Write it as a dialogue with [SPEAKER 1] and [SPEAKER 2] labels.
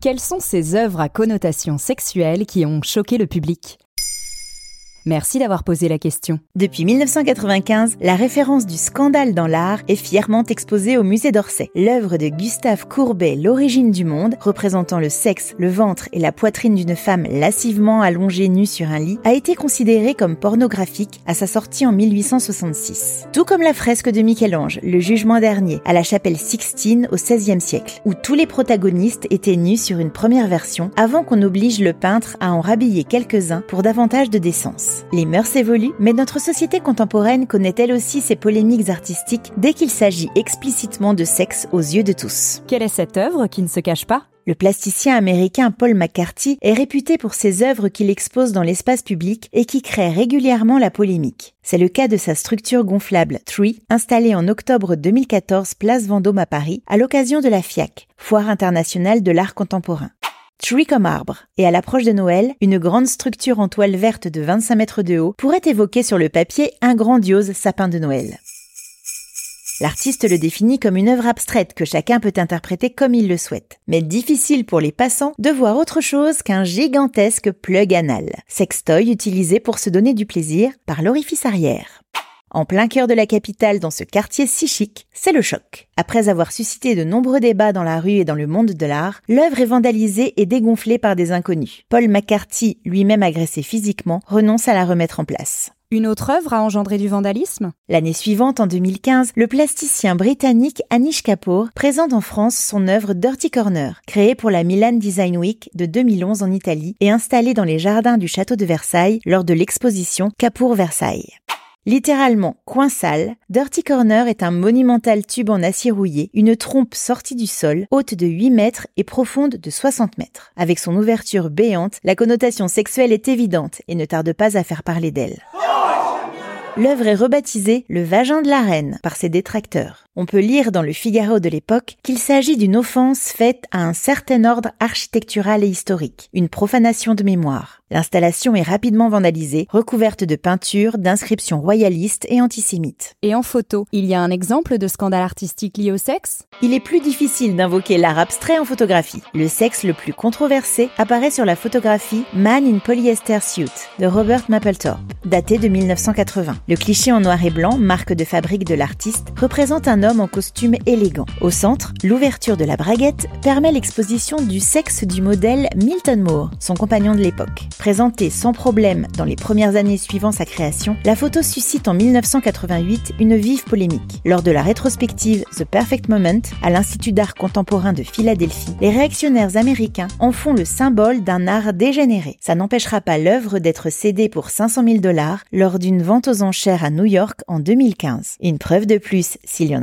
[SPEAKER 1] Quelles sont ces œuvres à connotation sexuelle qui ont choqué le public? Merci d'avoir posé la question.
[SPEAKER 2] Depuis 1995, la référence du scandale dans l'art est fièrement exposée au musée d'Orsay. L'œuvre de Gustave Courbet, L'origine du monde, représentant le sexe, le ventre et la poitrine d'une femme lassivement allongée nue sur un lit, a été considérée comme pornographique à sa sortie en 1866. Tout comme la fresque de Michel-Ange, Le Jugement dernier, à la chapelle Sixtine au XVIe siècle, où tous les protagonistes étaient nus sur une première version avant qu'on oblige le peintre à en rhabiller quelques-uns pour davantage de décence. Les mœurs évoluent, mais notre société contemporaine connaît elle aussi ses polémiques artistiques dès qu'il s'agit explicitement de sexe aux yeux de tous.
[SPEAKER 1] Quelle est cette œuvre qui ne se cache pas?
[SPEAKER 2] Le plasticien américain Paul McCarthy est réputé pour ses œuvres qu'il expose dans l'espace public et qui créent régulièrement la polémique. C'est le cas de sa structure gonflable Tree, installée en octobre 2014 place Vendôme à Paris, à l'occasion de la FIAC, Foire internationale de l'art contemporain. Tree comme arbre. Et à l'approche de Noël, une grande structure en toile verte de 25 mètres de haut pourrait évoquer sur le papier un grandiose sapin de Noël. L'artiste le définit comme une œuvre abstraite que chacun peut interpréter comme il le souhaite. Mais difficile pour les passants de voir autre chose qu'un gigantesque plug anal, sextoy utilisé pour se donner du plaisir par l'orifice arrière. En plein cœur de la capitale, dans ce quartier si chic, c'est le choc. Après avoir suscité de nombreux débats dans la rue et dans le monde de l'art, l'œuvre est vandalisée et dégonflée par des inconnus. Paul McCarthy, lui-même agressé physiquement, renonce à la remettre en place.
[SPEAKER 1] Une autre œuvre a engendré du vandalisme?
[SPEAKER 2] L'année suivante, en 2015, le plasticien britannique Anish Kapoor présente en France son œuvre Dirty Corner, créée pour la Milan Design Week de 2011 en Italie et installée dans les jardins du château de Versailles lors de l'exposition Kapoor Versailles. Littéralement coin sale, Dirty Corner est un monumental tube en acier rouillé, une trompe sortie du sol, haute de 8 mètres et profonde de 60 mètres. Avec son ouverture béante, la connotation sexuelle est évidente et ne tarde pas à faire parler d'elle. L'œuvre est rebaptisée Le vagin de la reine par ses détracteurs. On peut lire dans le Figaro de l'époque qu'il s'agit d'une offense faite à un certain ordre architectural et historique, une profanation de mémoire. L'installation est rapidement vandalisée, recouverte de peintures, d'inscriptions royalistes et antisémites.
[SPEAKER 1] Et en photo, il y a un exemple de scandale artistique lié au sexe?
[SPEAKER 2] Il est plus difficile d'invoquer l'art abstrait en photographie. Le sexe le plus controversé apparaît sur la photographie Man in Polyester Suit de Robert Mapplethorpe, datée de 1980. Le cliché en noir et blanc, marque de fabrique de l'artiste, représente un homme en costume élégant. Au centre, l'ouverture de la braguette permet l'exposition du sexe du modèle Milton Moore, son compagnon de l'époque. Présentée sans problème dans les premières années suivant sa création, la photo suscite en 1988 une vive polémique. Lors de la rétrospective The Perfect Moment à l'Institut d'art contemporain de Philadelphie, les réactionnaires américains en font le symbole d'un art dégénéré. Ça n'empêchera pas l'œuvre d'être cédée pour 500 000 dollars lors d'une vente aux enchères à New York en 2015. Une preuve de plus, s'il y en